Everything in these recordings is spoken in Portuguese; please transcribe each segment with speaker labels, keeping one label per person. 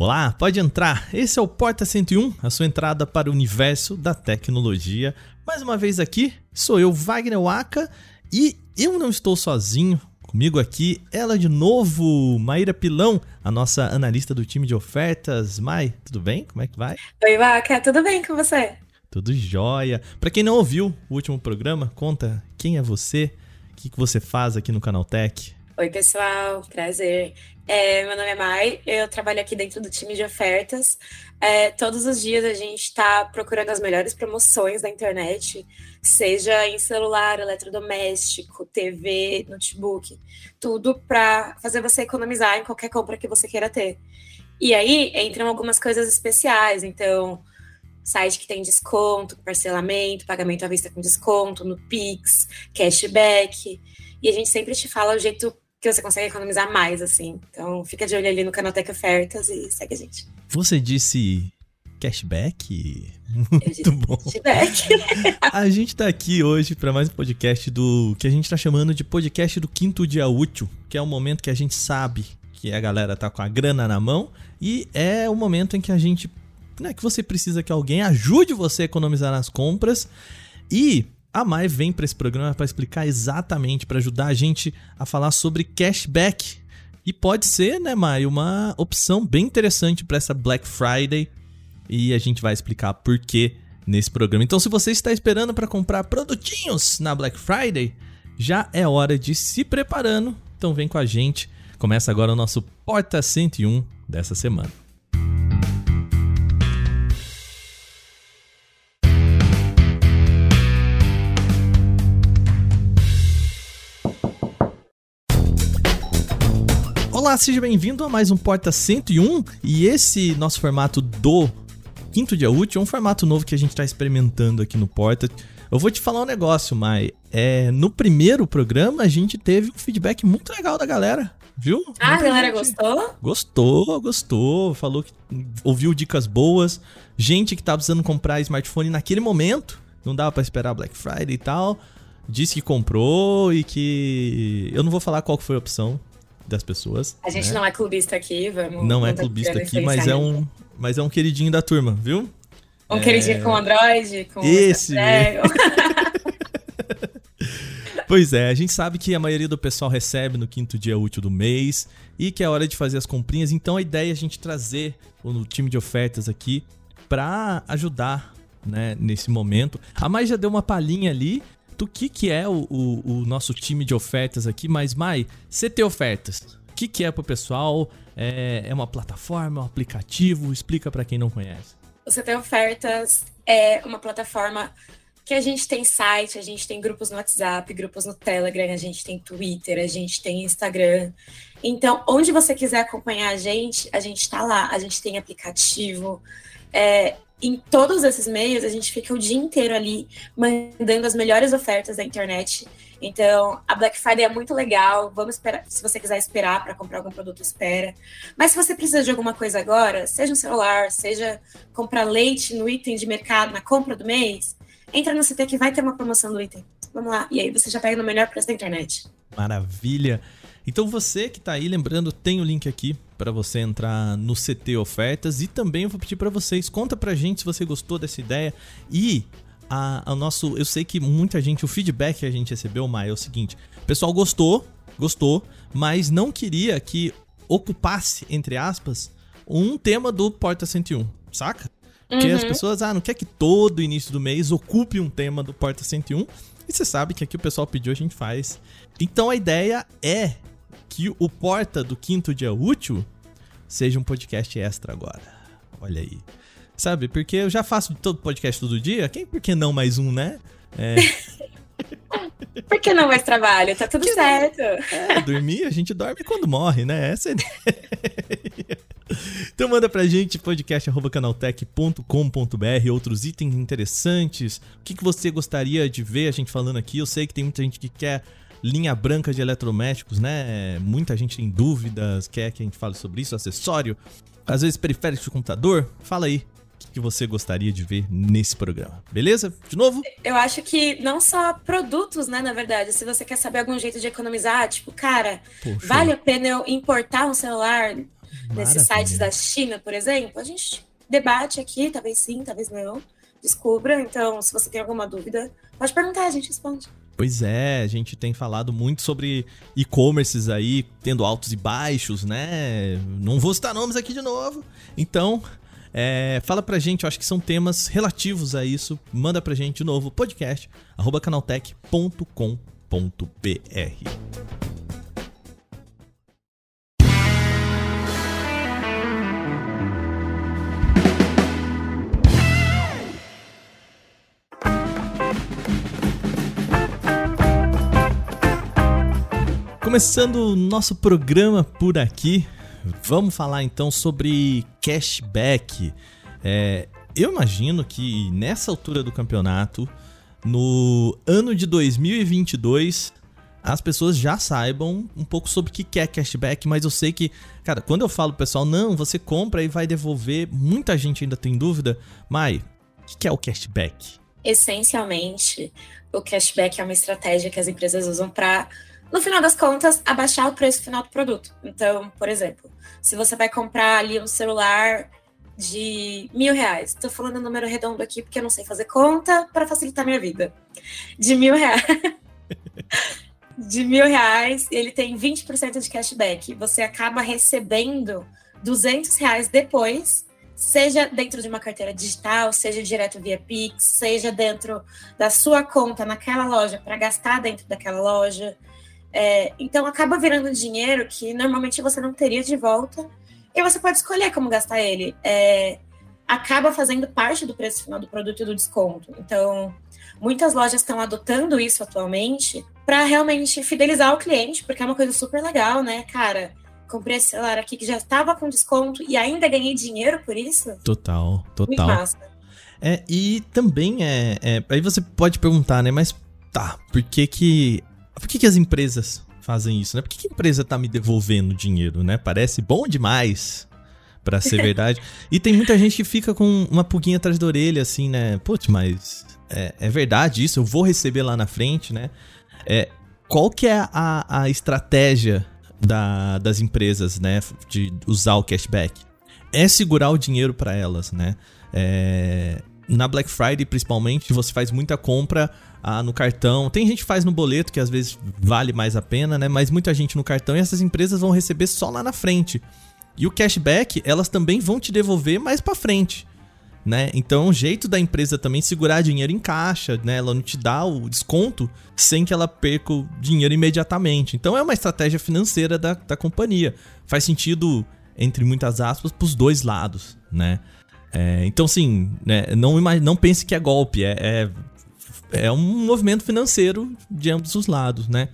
Speaker 1: Olá, pode entrar. Esse é o Porta 101, a sua entrada para o universo da tecnologia. Mais uma vez aqui, sou eu, Wagner Waka, e eu não estou sozinho. Comigo aqui, ela de novo, Maíra Pilão, a nossa analista do time de ofertas. Mai, tudo bem? Como é que vai?
Speaker 2: Oi, Waka, tudo bem com você?
Speaker 1: Tudo jóia. Para quem não ouviu o último programa, conta quem é você, o que, que você faz aqui no Canal Tech.
Speaker 2: Oi, pessoal, prazer. É, meu nome é Mai, eu trabalho aqui dentro do time de ofertas. É, todos os dias a gente está procurando as melhores promoções da internet, seja em celular, eletrodoméstico, TV, notebook, tudo para fazer você economizar em qualquer compra que você queira ter. E aí entram algumas coisas especiais, então site que tem desconto, parcelamento, pagamento à vista com desconto, no Pix, cashback. E a gente sempre te fala o jeito que você consegue economizar mais, assim. Então, fica de olho ali no Canaltech Ofertas e segue a gente.
Speaker 1: Você disse cashback? Muito bom.
Speaker 2: Cashback.
Speaker 1: a gente tá aqui hoje para mais um podcast do que a gente tá chamando de podcast do quinto dia útil, que é o momento que a gente sabe que a galera tá com a grana na mão e é o momento em que a gente, né, que você precisa que alguém ajude você a economizar nas compras e a Mai vem para esse programa para explicar exatamente, para ajudar a gente a falar sobre cashback. E pode ser, né, Mai, uma opção bem interessante para essa Black Friday. E a gente vai explicar por quê nesse programa. Então, se você está esperando para comprar produtinhos na Black Friday, já é hora de se preparando. Então, vem com a gente. Começa agora o nosso Porta 101 dessa semana. Olá, seja bem-vindo a mais um Porta 101 e esse nosso formato do quinto dia útil é um formato novo que a gente está experimentando aqui no Porta. Eu vou te falar um negócio, Mai. É, no primeiro programa a gente teve um feedback muito legal da galera, viu?
Speaker 2: Ah, a galera gente... gostou?
Speaker 1: Gostou, gostou. Falou que ouviu dicas boas. Gente que tá precisando comprar smartphone naquele momento, não dava para esperar Black Friday e tal. Disse que comprou e que. Eu não vou falar qual foi a opção, das pessoas.
Speaker 2: A gente
Speaker 1: né?
Speaker 2: não é clubista aqui, vamos.
Speaker 1: Não é clubista aqui, mas é um, mas é um queridinho da turma, viu?
Speaker 2: Um é... queridinho com Android, com
Speaker 1: esse. Pois é, a gente sabe que a maioria do pessoal recebe no quinto dia útil do mês e que é hora de fazer as comprinhas. Então a ideia é a gente trazer o time de ofertas aqui para ajudar né, nesse momento. A Mai já deu uma palhinha ali, do que, que é o, o, o nosso time de ofertas aqui, mas Mai, CT Ofertas, o que, que é para o pessoal? É, é uma plataforma, um aplicativo? Explica para quem não conhece.
Speaker 2: O CT Ofertas é uma plataforma que a gente tem site, a gente tem grupos no WhatsApp, grupos no Telegram, a gente tem Twitter, a gente tem Instagram. Então, onde você quiser acompanhar a gente, a gente está lá. A gente tem aplicativo. É, em todos esses meios, a gente fica o dia inteiro ali mandando as melhores ofertas da internet. Então, a Black Friday é muito legal. Vamos esperar. Se você quiser esperar para comprar algum produto, espera. Mas se você precisa de alguma coisa agora, seja um celular, seja comprar leite no item de mercado, na compra do mês, entra no CT que vai ter uma promoção do item. Vamos lá. E aí você já pega no melhor preço da internet.
Speaker 1: Maravilha. Então você que está aí, lembrando, tem o link aqui para você entrar no CT Ofertas e também eu vou pedir para vocês, conta pra gente se você gostou dessa ideia e a, a nosso, eu sei que muita gente, o feedback que a gente recebeu, Maia, é o seguinte, o pessoal gostou, gostou, mas não queria que ocupasse, entre aspas, um tema do Porta 101, saca? Porque uhum. as pessoas, ah, não quer que todo início do mês ocupe um tema do Porta 101. E você sabe que aqui o pessoal pediu, a gente faz. Então a ideia é que o Porta do Quinto Dia Útil seja um podcast extra agora. Olha aí. Sabe, porque eu já faço todo podcast todo dia, quem por que não mais um, né? É...
Speaker 2: por que não mais trabalho? Tá tudo certo.
Speaker 1: É, dormir, a gente dorme quando morre, né? Essa é. Então manda pra gente podcast.canaltech.com.br outros itens interessantes. O que, que você gostaria de ver a gente falando aqui? Eu sei que tem muita gente que quer linha branca de eletrodomésticos, né? Muita gente tem dúvidas, quer que a gente fale sobre isso, acessório, às vezes periféricos de computador. Fala aí o que você gostaria de ver nesse programa, beleza? De novo?
Speaker 2: Eu acho que não só produtos, né, na verdade, se você quer saber algum jeito de economizar, tipo, cara, Poxa. vale a pena eu importar um celular nesses sites da China, por exemplo, a gente debate aqui, talvez sim, talvez não, descubra. Então, se você tem alguma dúvida, pode perguntar, a gente responde.
Speaker 1: Pois é, a gente tem falado muito sobre e-commerces aí, tendo altos e baixos, né? Não vou citar nomes aqui de novo. Então, é, fala pra gente, eu acho que são temas relativos a isso. Manda pra gente de novo, podcast, arroba canaltech.com.br. Começando o nosso programa por aqui, vamos falar então sobre cashback. É, eu imagino que nessa altura do campeonato, no ano de 2022, as pessoas já saibam um pouco sobre o que é cashback, mas eu sei que, cara, quando eu falo pro pessoal, não, você compra e vai devolver, muita gente ainda tem dúvida. Mai, o que é o cashback?
Speaker 2: Essencialmente, o cashback é uma estratégia que as empresas usam para no final das contas, abaixar o preço final do produto. Então, por exemplo, se você vai comprar ali um celular de mil reais, estou falando um número redondo aqui porque eu não sei fazer conta para facilitar minha vida. De mil reais. de mil reais, ele tem 20% de cashback. Você acaba recebendo 200 reais depois, seja dentro de uma carteira digital, seja direto via Pix, seja dentro da sua conta naquela loja para gastar dentro daquela loja. É, então acaba virando dinheiro que normalmente você não teria de volta e você pode escolher como gastar ele. É, acaba fazendo parte do preço final do produto e do desconto. Então, muitas lojas estão adotando isso atualmente para realmente fidelizar o cliente, porque é uma coisa super legal, né, cara? Comprei esse celular aqui que já estava com desconto e ainda ganhei dinheiro por isso.
Speaker 1: Total, total. Muito massa. É, e também é, é. Aí você pode perguntar, né? Mas tá, por que que por que, que as empresas fazem isso, né? Por que, que a empresa tá me devolvendo dinheiro, né? Parece bom demais para ser verdade. e tem muita gente que fica com uma pulguinha atrás da orelha, assim, né? Putz, mas é, é verdade isso? Eu vou receber lá na frente, né? É, qual que é a, a estratégia da, das empresas, né? De usar o cashback? É segurar o dinheiro para elas, né? É, na Black Friday, principalmente, você faz muita compra ah, no cartão. Tem gente que faz no boleto, que às vezes vale mais a pena, né? Mas muita gente no cartão e essas empresas vão receber só lá na frente. E o cashback, elas também vão te devolver mais para frente. Né? Então, o jeito da empresa também segurar dinheiro em caixa, né? Ela não te dá o desconto sem que ela perca o dinheiro imediatamente. Então, é uma estratégia financeira da, da companhia. Faz sentido, entre muitas aspas, para os dois lados, né? É, então, sim, né, não, não pense que é golpe, é, é, é, um movimento financeiro de ambos os lados, né?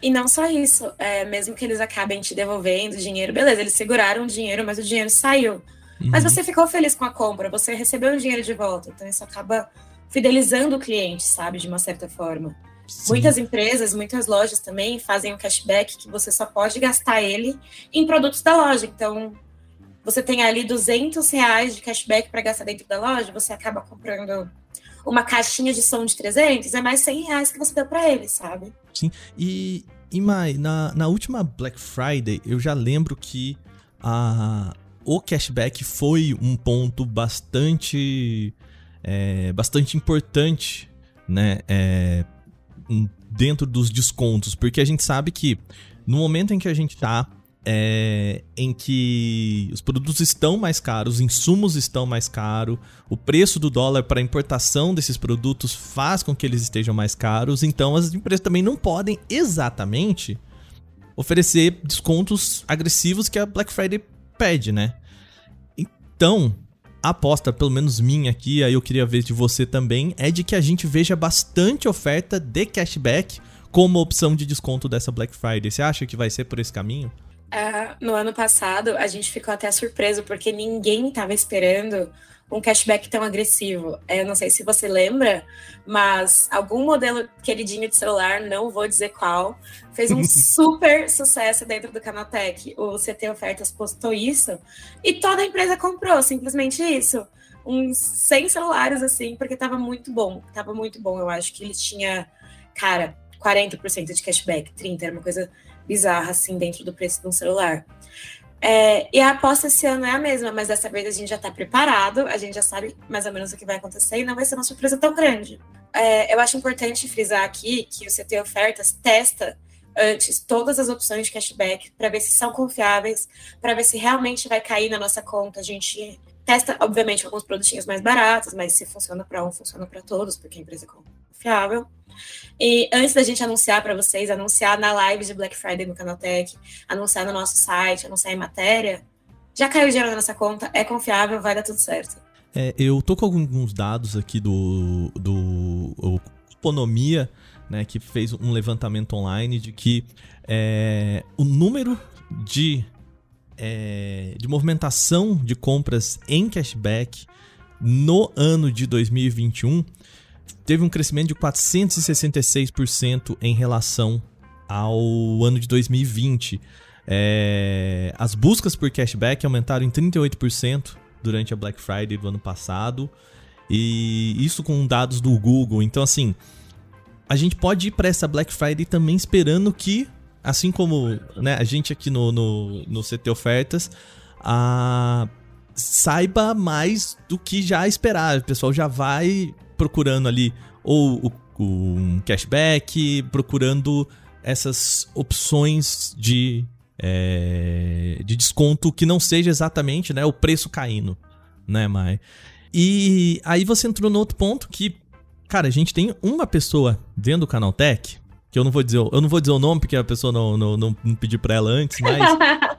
Speaker 2: E não só isso, é, mesmo que eles acabem te devolvendo dinheiro, beleza, eles seguraram o dinheiro, mas o dinheiro saiu. Uhum. Mas você ficou feliz com a compra, você recebeu o dinheiro de volta, então isso acaba fidelizando o cliente, sabe, de uma certa forma. Sim. Muitas empresas, muitas lojas também fazem um cashback que você só pode gastar ele em produtos da loja. Então, você tem ali 200 reais de cashback para gastar dentro da loja, você acaba comprando uma caixinha de som de 300, é mais 100 reais que você deu para ele, sabe?
Speaker 1: Sim, e, e Mai, na, na última Black Friday, eu já lembro que a, o cashback foi um ponto bastante, é, bastante importante, né, é, dentro dos descontos, porque a gente sabe que no momento em que a gente tá é, em que os produtos estão mais caros, os insumos estão mais caros, o preço do dólar para importação desses produtos faz com que eles estejam mais caros, então as empresas também não podem exatamente oferecer descontos agressivos que a Black Friday pede, né? Então, a aposta, pelo menos minha aqui, aí eu queria ver de você também, é de que a gente veja bastante oferta de cashback como opção de desconto dessa Black Friday. Você acha que vai ser por esse caminho?
Speaker 2: Uh, no ano passado, a gente ficou até surpreso, porque ninguém estava esperando um cashback tão agressivo. É, eu não sei se você lembra, mas algum modelo queridinho de celular, não vou dizer qual, fez um super sucesso dentro do Canaltech. O CT Ofertas postou isso e toda a empresa comprou, simplesmente isso. Uns 100 celulares, assim, porque estava muito bom. Tava muito bom. Eu acho que eles tinham, cara, 40% de cashback, 30%, era uma coisa bizarra, assim, dentro do preço de um celular. É, e a aposta esse ano é a mesma, mas dessa vez a gente já está preparado, a gente já sabe mais ou menos o que vai acontecer e não vai ser uma surpresa tão grande. É, eu acho importante frisar aqui que o CT Ofertas testa antes todas as opções de cashback para ver se são confiáveis, para ver se realmente vai cair na nossa conta. A gente testa, obviamente, alguns produtinhos mais baratos, mas se funciona para um, funciona para todos, porque a empresa confiável. E antes da gente anunciar para vocês, anunciar na live de Black Friday no Canaltech, anunciar no nosso site, anunciar em matéria, já caiu dinheiro na nossa conta, é confiável, vai dar tudo certo.
Speaker 1: É, eu tô com alguns dados aqui do, do Economia, né, que fez um levantamento online de que é, o número de, é, de movimentação de compras em cashback no ano de 2021 teve um crescimento de 466% em relação ao ano de 2020. É, as buscas por cashback aumentaram em 38% durante a Black Friday do ano passado. E isso com dados do Google. Então, assim, a gente pode ir para essa Black Friday também esperando que, assim como né, a gente aqui no, no, no CT Ofertas, a, saiba mais do que já esperar. O pessoal já vai procurando ali ou o, um cashback, procurando essas opções de, é, de desconto que não seja exatamente né, o preço caindo, né, Mai? E aí você entrou no outro ponto que, cara, a gente tem uma pessoa dentro do canal Tech, que eu não vou dizer, eu não vou dizer o nome porque a pessoa não, não, não, não pediu pra ela antes, mas.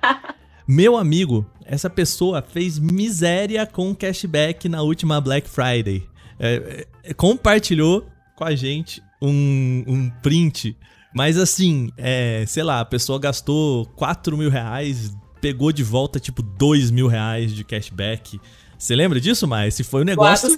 Speaker 1: meu amigo, essa pessoa fez miséria com cashback na última Black Friday é, é, compartilhou com a gente um, um print. Mas assim, é, sei lá, a pessoa gastou 4 mil reais, pegou de volta tipo 2 mil reais de cashback. Você lembra disso, Mai? Se foi um negócio.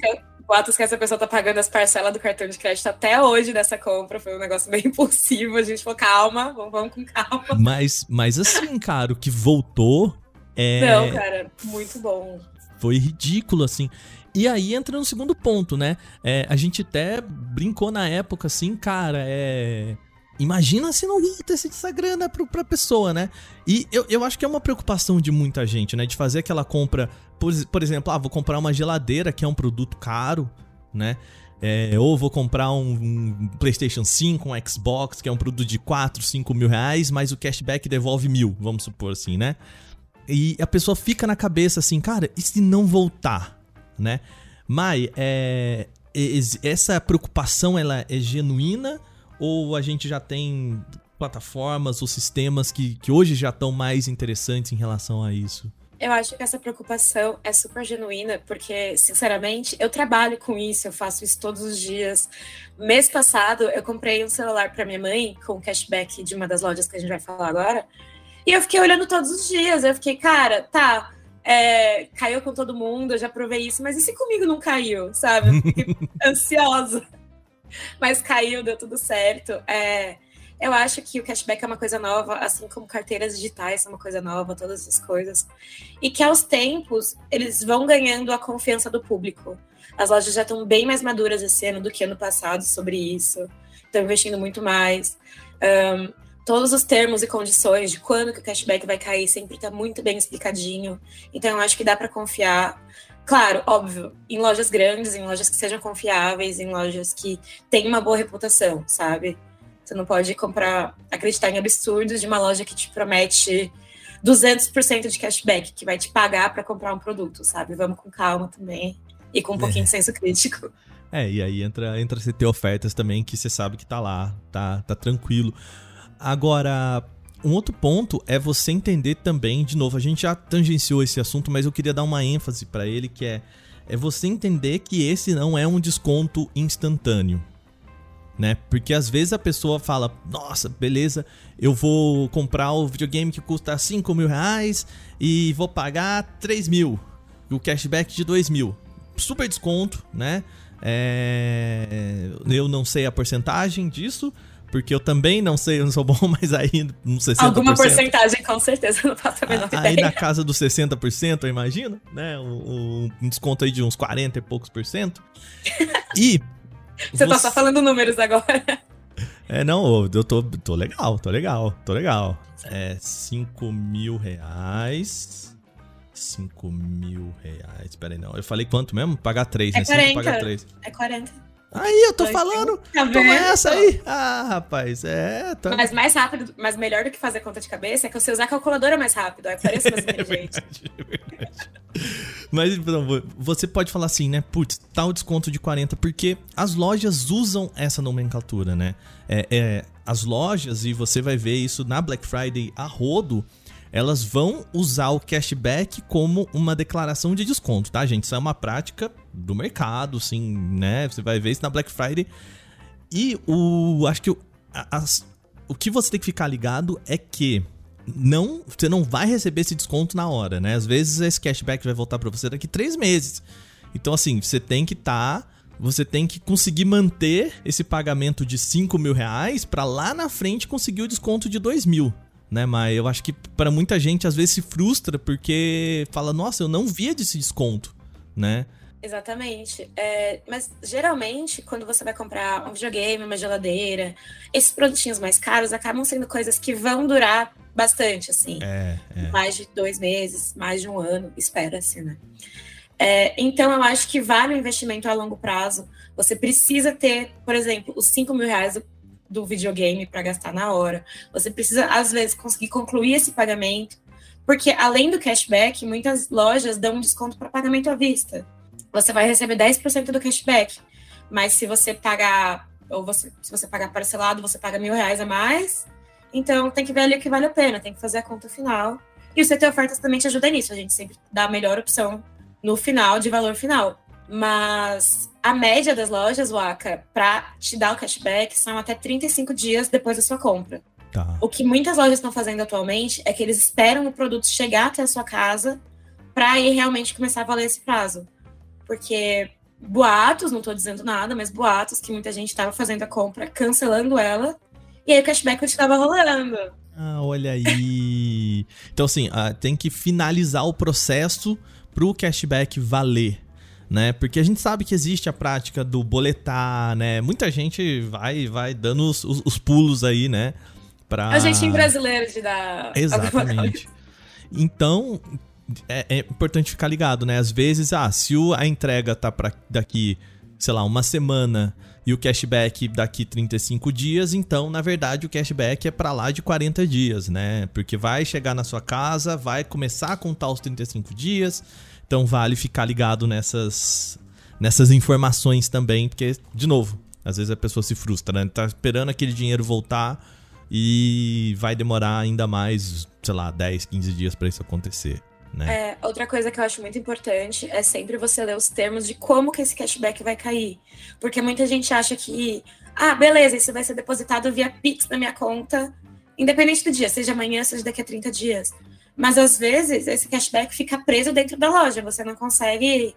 Speaker 2: Boatos que, essa pessoa tá pagando as parcelas do cartão de crédito até hoje dessa compra. Foi um negócio bem impulsivo. A gente falou, calma, vamos, vamos com calma.
Speaker 1: Mas, mas assim, cara, o que voltou é.
Speaker 2: Não, cara, muito bom.
Speaker 1: Foi ridículo, assim. E aí entra no segundo ponto, né? É, a gente até brincou na época assim, cara, é. Imagina se não voltasse essa grana pro, pra pessoa, né? E eu, eu acho que é uma preocupação de muita gente, né? De fazer aquela compra, por, por exemplo, ah, vou comprar uma geladeira, que é um produto caro, né? É, ou vou comprar um, um, PlayStation 5, um Xbox, que é um produto de 4, 5 mil reais, mas o cashback devolve mil, vamos supor assim, né? E a pessoa fica na cabeça assim, cara, e se não voltar? Né? Mai, é, essa preocupação ela é genuína ou a gente já tem plataformas ou sistemas que, que hoje já estão mais interessantes em relação a isso?
Speaker 2: Eu acho que essa preocupação é super genuína, porque, sinceramente, eu trabalho com isso, eu faço isso todos os dias. Mês passado, eu comprei um celular para minha mãe com cashback de uma das lojas que a gente vai falar agora. E eu fiquei olhando todos os dias. Eu fiquei, cara, tá, é, caiu com todo mundo, eu já provei isso, mas e se comigo não caiu, sabe? Fiquei ansiosa. Mas caiu, deu tudo certo. É, eu acho que o cashback é uma coisa nova, assim como carteiras digitais são uma coisa nova, todas essas coisas. E que aos tempos eles vão ganhando a confiança do público. As lojas já estão bem mais maduras esse ano do que ano passado sobre isso. Estão investindo muito mais. Um, todos os termos e condições de quando que o cashback vai cair sempre está muito bem explicadinho. Então, eu acho que dá para confiar. Claro, óbvio, em lojas grandes, em lojas que sejam confiáveis, em lojas que têm uma boa reputação, sabe? Você não pode comprar, acreditar em absurdos de uma loja que te promete 200% de cashback, que vai te pagar para comprar um produto, sabe? Vamos com calma também e com um pouquinho é. de senso crítico.
Speaker 1: É, e aí entra, entra você ter ofertas também que você sabe que tá lá, tá, tá tranquilo. Agora, um outro ponto é você entender também, de novo, a gente já tangenciou esse assunto, mas eu queria dar uma ênfase para ele que é é você entender que esse não é um desconto instantâneo. Né? Porque às vezes a pessoa fala, nossa, beleza, eu vou comprar o videogame que custa 5 mil reais e vou pagar 3 mil, o cashback de 2 mil. Super desconto, né? É... Eu não sei a porcentagem disso, porque eu também não sei, eu não sou bom, mas aí uns 60%.
Speaker 2: Alguma porcentagem, com certeza, não faço a menor
Speaker 1: ideia. Aí na casa dos 60%, eu imagino, né? Um, um desconto aí de uns 40 e poucos por cento. E.
Speaker 2: Você, você tá só falando números agora.
Speaker 1: É, não, eu tô, tô legal, tô legal, tô legal. É 5 mil reais. 5 mil reais. Pera aí, não. Eu falei quanto mesmo? Pagar 3,
Speaker 2: É
Speaker 1: né?
Speaker 2: 40.
Speaker 1: pagar 3.
Speaker 2: É 40.
Speaker 1: Aí, eu tô falando.
Speaker 2: Tá
Speaker 1: Toma essa aí. Ah, rapaz, é. Tá...
Speaker 2: Mas mais rápido, mas melhor do que fazer conta de cabeça é que você usar a calculadora mais rápido. Aí parece mais inteligente.
Speaker 1: É verdade. Mas então, vo- você pode falar assim, né? Putz, tá o desconto de 40, porque as lojas usam essa nomenclatura, né? É, é, as lojas, e você vai ver isso na Black Friday a rodo, elas vão usar o cashback como uma declaração de desconto, tá, gente? Isso é uma prática do mercado, sim, né? Você vai ver isso na Black Friday. E o. Acho que o, as- o que você tem que ficar ligado é que não, você não vai receber esse desconto na hora, né? Às vezes esse cashback vai voltar pra você daqui três meses. Então, assim, você tem que estar. você tem que conseguir manter esse pagamento de 5 mil reais pra lá na frente conseguir o desconto de 2 mil. Né, mas eu acho que pra muita gente às vezes se frustra porque fala, nossa, eu não via desse desconto, né?
Speaker 2: Exatamente. É, mas geralmente, quando você vai comprar um videogame, uma geladeira, esses produtinhos mais caros acabam sendo coisas que vão durar bastante, assim.
Speaker 1: É, é.
Speaker 2: Mais de dois meses, mais de um ano, espera-se, né? É, então, eu acho que vale o investimento a longo prazo. Você precisa ter, por exemplo, os 5 mil reais do- videogame para gastar na hora. Você precisa, às vezes, conseguir concluir esse pagamento. Porque, além do cashback, muitas lojas dão um desconto para pagamento à vista. Você vai receber 10% do cashback. Mas se você pagar, ou você, se você pagar parcelado, você paga mil reais a mais. Então tem que ver ali o que vale a pena, tem que fazer a conta final. E o CT Ofertas também te ajuda nisso. A gente sempre dá a melhor opção no final, de valor final. Mas a média das lojas, Waka, para te dar o cashback, são até 35 dias depois da sua compra.
Speaker 1: Tá.
Speaker 2: O que muitas lojas estão fazendo atualmente é que eles esperam o produto chegar até a sua casa para aí realmente começar a valer esse prazo. Porque boatos, não estou dizendo nada, mas boatos que muita gente estava fazendo a compra, cancelando ela, e aí o cashback continuava rolando.
Speaker 1: Ah, olha aí. Então, assim, ah, tem que finalizar o processo pro cashback valer. Né? Porque a gente sabe que existe a prática do boletar, né? Muita gente vai vai dando os, os- os pulos aí, né? Pra...
Speaker 2: A gente em brasileiro de dar.
Speaker 1: Exatamente. Então, é, é importante ficar ligado, né? Às vezes, ah, se o- a entrega tá para daqui, sei lá, uma semana e o cashback daqui 35 dias, então, na verdade, o cashback é para lá de 40 dias, né? Porque vai chegar na sua casa, vai começar a contar os 35 dias. Então, vale ficar ligado nessas nessas informações também, porque de novo, às vezes a pessoa se frustra, né? Tá esperando aquele dinheiro voltar e vai demorar ainda mais, sei lá, 10, 15 dias pra isso acontecer, né?
Speaker 2: É, outra coisa que eu acho muito importante é sempre você ler os termos de como que esse cashback vai cair. Porque muita gente acha que, ah, beleza, isso vai ser depositado via Pix na minha conta, independente do dia, seja amanhã, seja daqui a 30 dias. Mas às vezes esse cashback fica preso dentro da loja, você não consegue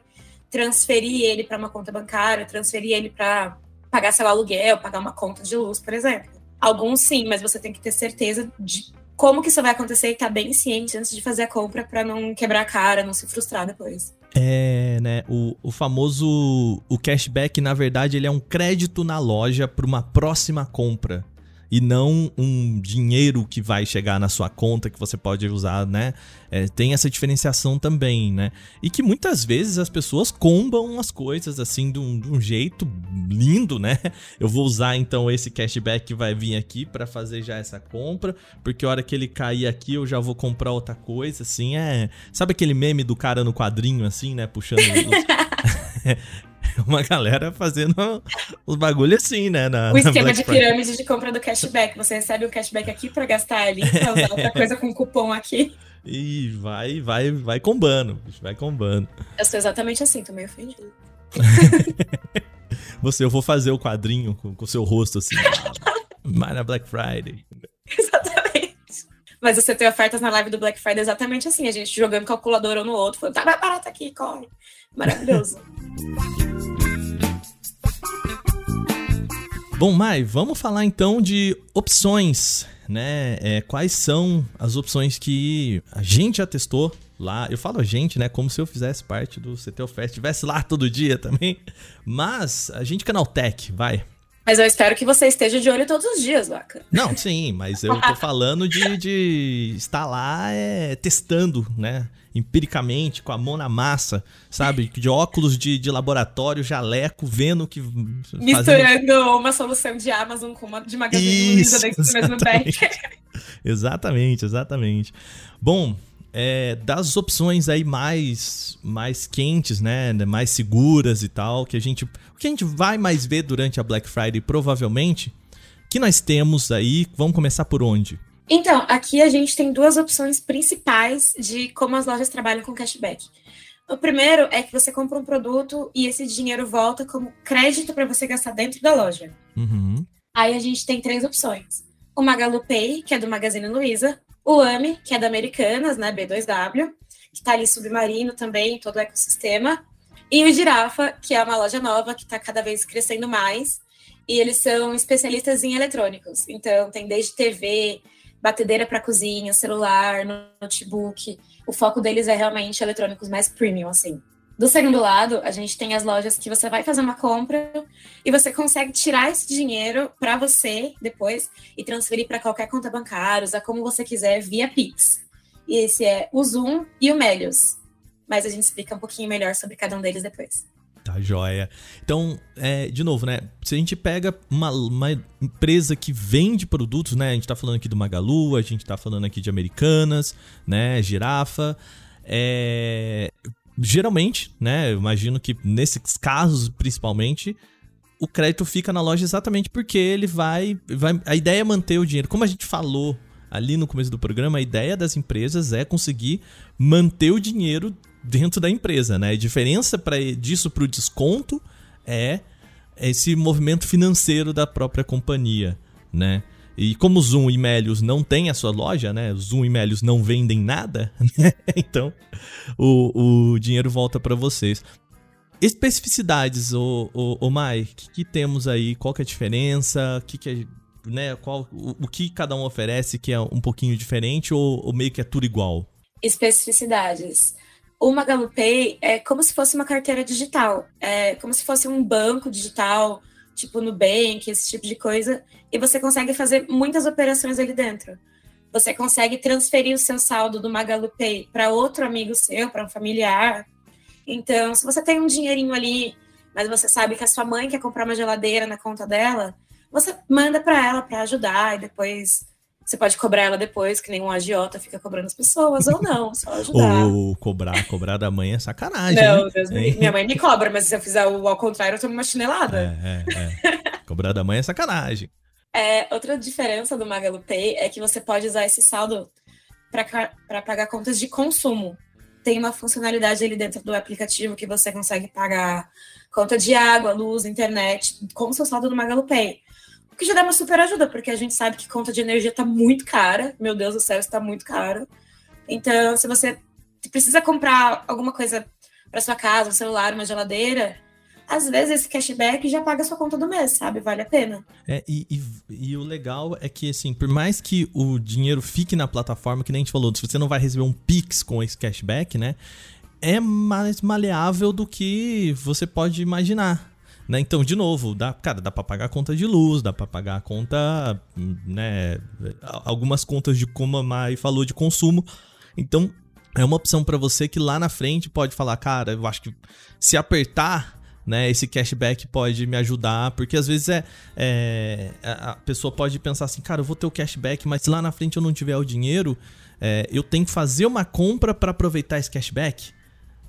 Speaker 2: transferir ele para uma conta bancária, transferir ele para pagar seu aluguel, pagar uma conta de luz, por exemplo. Alguns sim, mas você tem que ter certeza de como que isso vai acontecer e estar bem ciente antes de fazer a compra para não quebrar a cara, não se frustrar depois.
Speaker 1: É, né? O, o famoso. O cashback, na verdade, ele é um crédito na loja para uma próxima compra. E não um dinheiro que vai chegar na sua conta que você pode usar, né? É, tem essa diferenciação também, né? E que muitas vezes as pessoas combam as coisas assim de um, de um jeito lindo, né? Eu vou usar então esse cashback que vai vir aqui para fazer já essa compra, porque a hora que ele cair aqui eu já vou comprar outra coisa, assim, é... Sabe aquele meme do cara no quadrinho, assim, né? Puxando os... Uma galera fazendo os bagulho assim, né? Na,
Speaker 2: o esquema de pirâmide de compra do cashback. Você recebe o cashback aqui para gastar ali, pra usar outra coisa com cupom aqui.
Speaker 1: E vai, vai, vai combando, vai combando.
Speaker 2: Eu sou exatamente assim, tô meio ofendido.
Speaker 1: Você, eu vou fazer o quadrinho com o seu rosto assim. Mas na Black Friday.
Speaker 2: Exatamente. Mas você tem ofertas na live do Black Friday exatamente assim, a gente jogando calculadora um no outro, falando, tá mais barato aqui, corre. Maravilhoso.
Speaker 1: Bom, Mai, vamos falar então de opções, né? É, quais são as opções que a gente já testou lá? Eu falo a gente, né? Como se eu fizesse parte do CT Fest, estivesse lá todo dia também. Mas a gente Canaltech, vai.
Speaker 2: Mas eu espero que você esteja de olho todos os dias, Vaca.
Speaker 1: Não, sim, mas eu tô falando de, de estar lá é, testando, né? Empiricamente, com a mão na massa, sabe? De óculos de, de laboratório, jaleco, vendo que.
Speaker 2: Misturando fazendo... uma solução de Amazon com uma de Magazine Luiza dentro do mesmo bag.
Speaker 1: exatamente, exatamente. Bom, é, das opções aí mais mais quentes, né, mais seguras e tal, que a gente, o que a gente vai mais ver durante a Black Friday provavelmente, que nós temos aí, vamos começar por onde?
Speaker 2: Então, aqui a gente tem duas opções principais de como as lojas trabalham com cashback. O primeiro é que você compra um produto e esse dinheiro volta como crédito para você gastar dentro da loja.
Speaker 1: Uhum.
Speaker 2: Aí a gente tem três opções. O Magalu Pay, que é do Magazine Luiza, o AMI, que é da Americanas, né, B2W, que está ali submarino também, todo o ecossistema. E o Girafa, que é uma loja nova que está cada vez crescendo mais. E eles são especialistas em eletrônicos. Então, tem desde TV, batedeira para cozinha, celular, notebook. O foco deles é realmente eletrônicos mais premium, assim. Do segundo lado, a gente tem as lojas que você vai fazer uma compra e você consegue tirar esse dinheiro para você depois e transferir para qualquer conta bancária, usar como você quiser via Pix. E esse é o Zoom e o Melios. Mas a gente explica um pouquinho melhor sobre cada um deles depois.
Speaker 1: Tá joia. Então, é, de novo, né? Se a gente pega uma, uma, empresa que vende produtos, né? A gente tá falando aqui do Magalu, a gente tá falando aqui de Americanas, né? Girafa. É, geralmente, né? Imagino que nesses casos, principalmente, o crédito fica na loja exatamente porque ele vai, vai. A ideia é manter o dinheiro. Como a gente falou ali no começo do programa, a ideia das empresas é conseguir manter o dinheiro dentro da empresa, né? A diferença para disso para o desconto é esse movimento financeiro da própria companhia, né? E como Zoom e Melios não tem a sua loja, né? Zoom e Melios não vendem nada, né? Então o, o dinheiro volta para vocês. Especificidades, o, o, o Mai, que, que temos aí? Qual que é a diferença? O que, que é, né? Qual, o, o que cada um oferece que é um pouquinho diferente ou, ou meio que é tudo igual?
Speaker 2: Especificidades. O Magalu Pay é como se fosse uma carteira digital, é como se fosse um banco digital tipo Nubank, esse tipo de coisa, e você consegue fazer muitas operações ali dentro. Você consegue transferir o seu saldo do Magalu Pay para outro amigo seu, para um familiar. Então, se você tem um dinheirinho ali, mas você sabe que a sua mãe quer comprar uma geladeira na conta dela, você manda para ela para ajudar e depois você pode cobrar ela depois, que nenhum agiota fica cobrando as pessoas, ou não, só ajudar.
Speaker 1: Ou cobrar, cobrar da mãe é sacanagem.
Speaker 2: Não, Deus me... minha mãe me cobra, mas se eu fizer o ao contrário, eu tomo uma chinelada.
Speaker 1: É, é, é. cobrar da mãe é sacanagem.
Speaker 2: É, outra diferença do Magalu Pay é que você pode usar esse saldo para pagar contas de consumo. Tem uma funcionalidade ali dentro do aplicativo que você consegue pagar conta de água, luz, internet com o seu saldo do Magalu Pay. O que já dá uma super ajuda, porque a gente sabe que conta de energia está muito cara. Meu Deus do céu, está muito caro. Então, se você precisa comprar alguma coisa para sua casa, um celular, uma geladeira, às vezes esse cashback já paga a sua conta do mês, sabe? Vale a pena.
Speaker 1: É, e, e, e, o legal é que, assim, por mais que o dinheiro fique na plataforma, que nem a gente falou, se você não vai receber um Pix com esse cashback, né? É mais maleável do que você pode imaginar. Né? Então, de novo, dá, cara, dá para pagar a conta de luz, dá para pagar a conta, né, algumas contas de como a Mai falou de consumo. Então, é uma opção para você que lá na frente pode falar, cara, eu acho que se apertar, né, esse cashback pode me ajudar, porque às vezes é, é a pessoa pode pensar assim, cara, eu vou ter o cashback, mas se lá na frente eu não tiver o dinheiro, é, eu tenho que fazer uma compra para aproveitar esse cashback,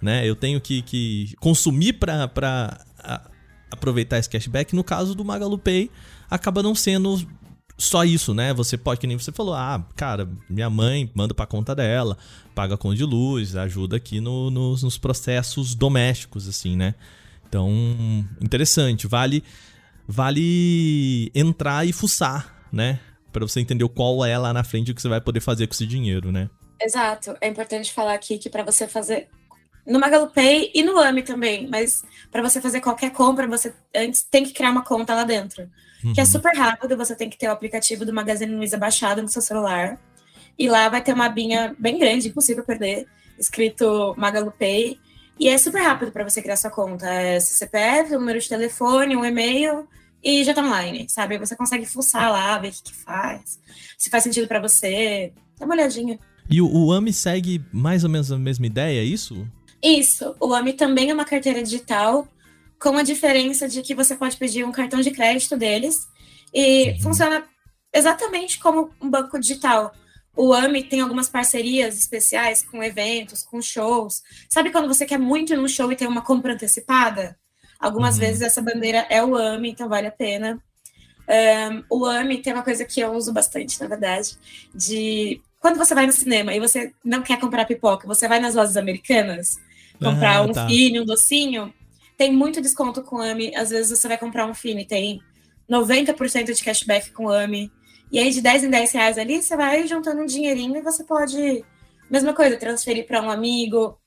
Speaker 1: né? Eu tenho que, que consumir para aproveitar esse cashback. No caso do Magalu Pay, acaba não sendo só isso, né? Você pode, que nem você falou, ah, cara, minha mãe manda pra conta dela, paga conta de luz, ajuda aqui no, nos, nos processos domésticos, assim, né? Então, interessante. Vale, vale entrar e fuçar, né? Para você entender qual é lá na frente o que você vai poder fazer com esse dinheiro, né?
Speaker 2: Exato. É importante falar aqui que para você fazer no MagaluPay e no AMI também, mas para você fazer qualquer compra, você antes tem que criar uma conta lá dentro. Uhum. Que é uhum. super rápido, você tem que ter o aplicativo do Magazine Luiza baixado no seu celular. E lá vai ter uma abinha bem grande, impossível perder, escrito MagaluPay. E é super rápido para você criar sua conta. É CPF, um número de telefone, um e-mail e já tá online, sabe? Você consegue fuçar lá, ver o que, que faz, se faz sentido para você, dá uma olhadinha.
Speaker 1: E o, o AMI segue mais ou menos a mesma ideia, é isso?
Speaker 2: Isso, o AMI também é uma carteira digital, com a diferença de que você pode pedir um cartão de crédito deles e uhum. funciona exatamente como um banco digital. O AMI tem algumas parcerias especiais com eventos, com shows. Sabe quando você quer muito ir num show e tem uma compra antecipada? Algumas uhum. vezes essa bandeira é o AMI, então vale a pena. Um, o AMI tem uma coisa que eu uso bastante, na verdade, de quando você vai no cinema e você não quer comprar pipoca, você vai nas lojas americanas comprar ah, um tá. fine, um docinho, tem muito desconto com AMI. Às vezes você vai comprar um fine, tem 90% de cashback com AMI. E aí, de 10 em 10 reais ali, você vai juntando um dinheirinho e você pode, mesma coisa, transferir para um amigo,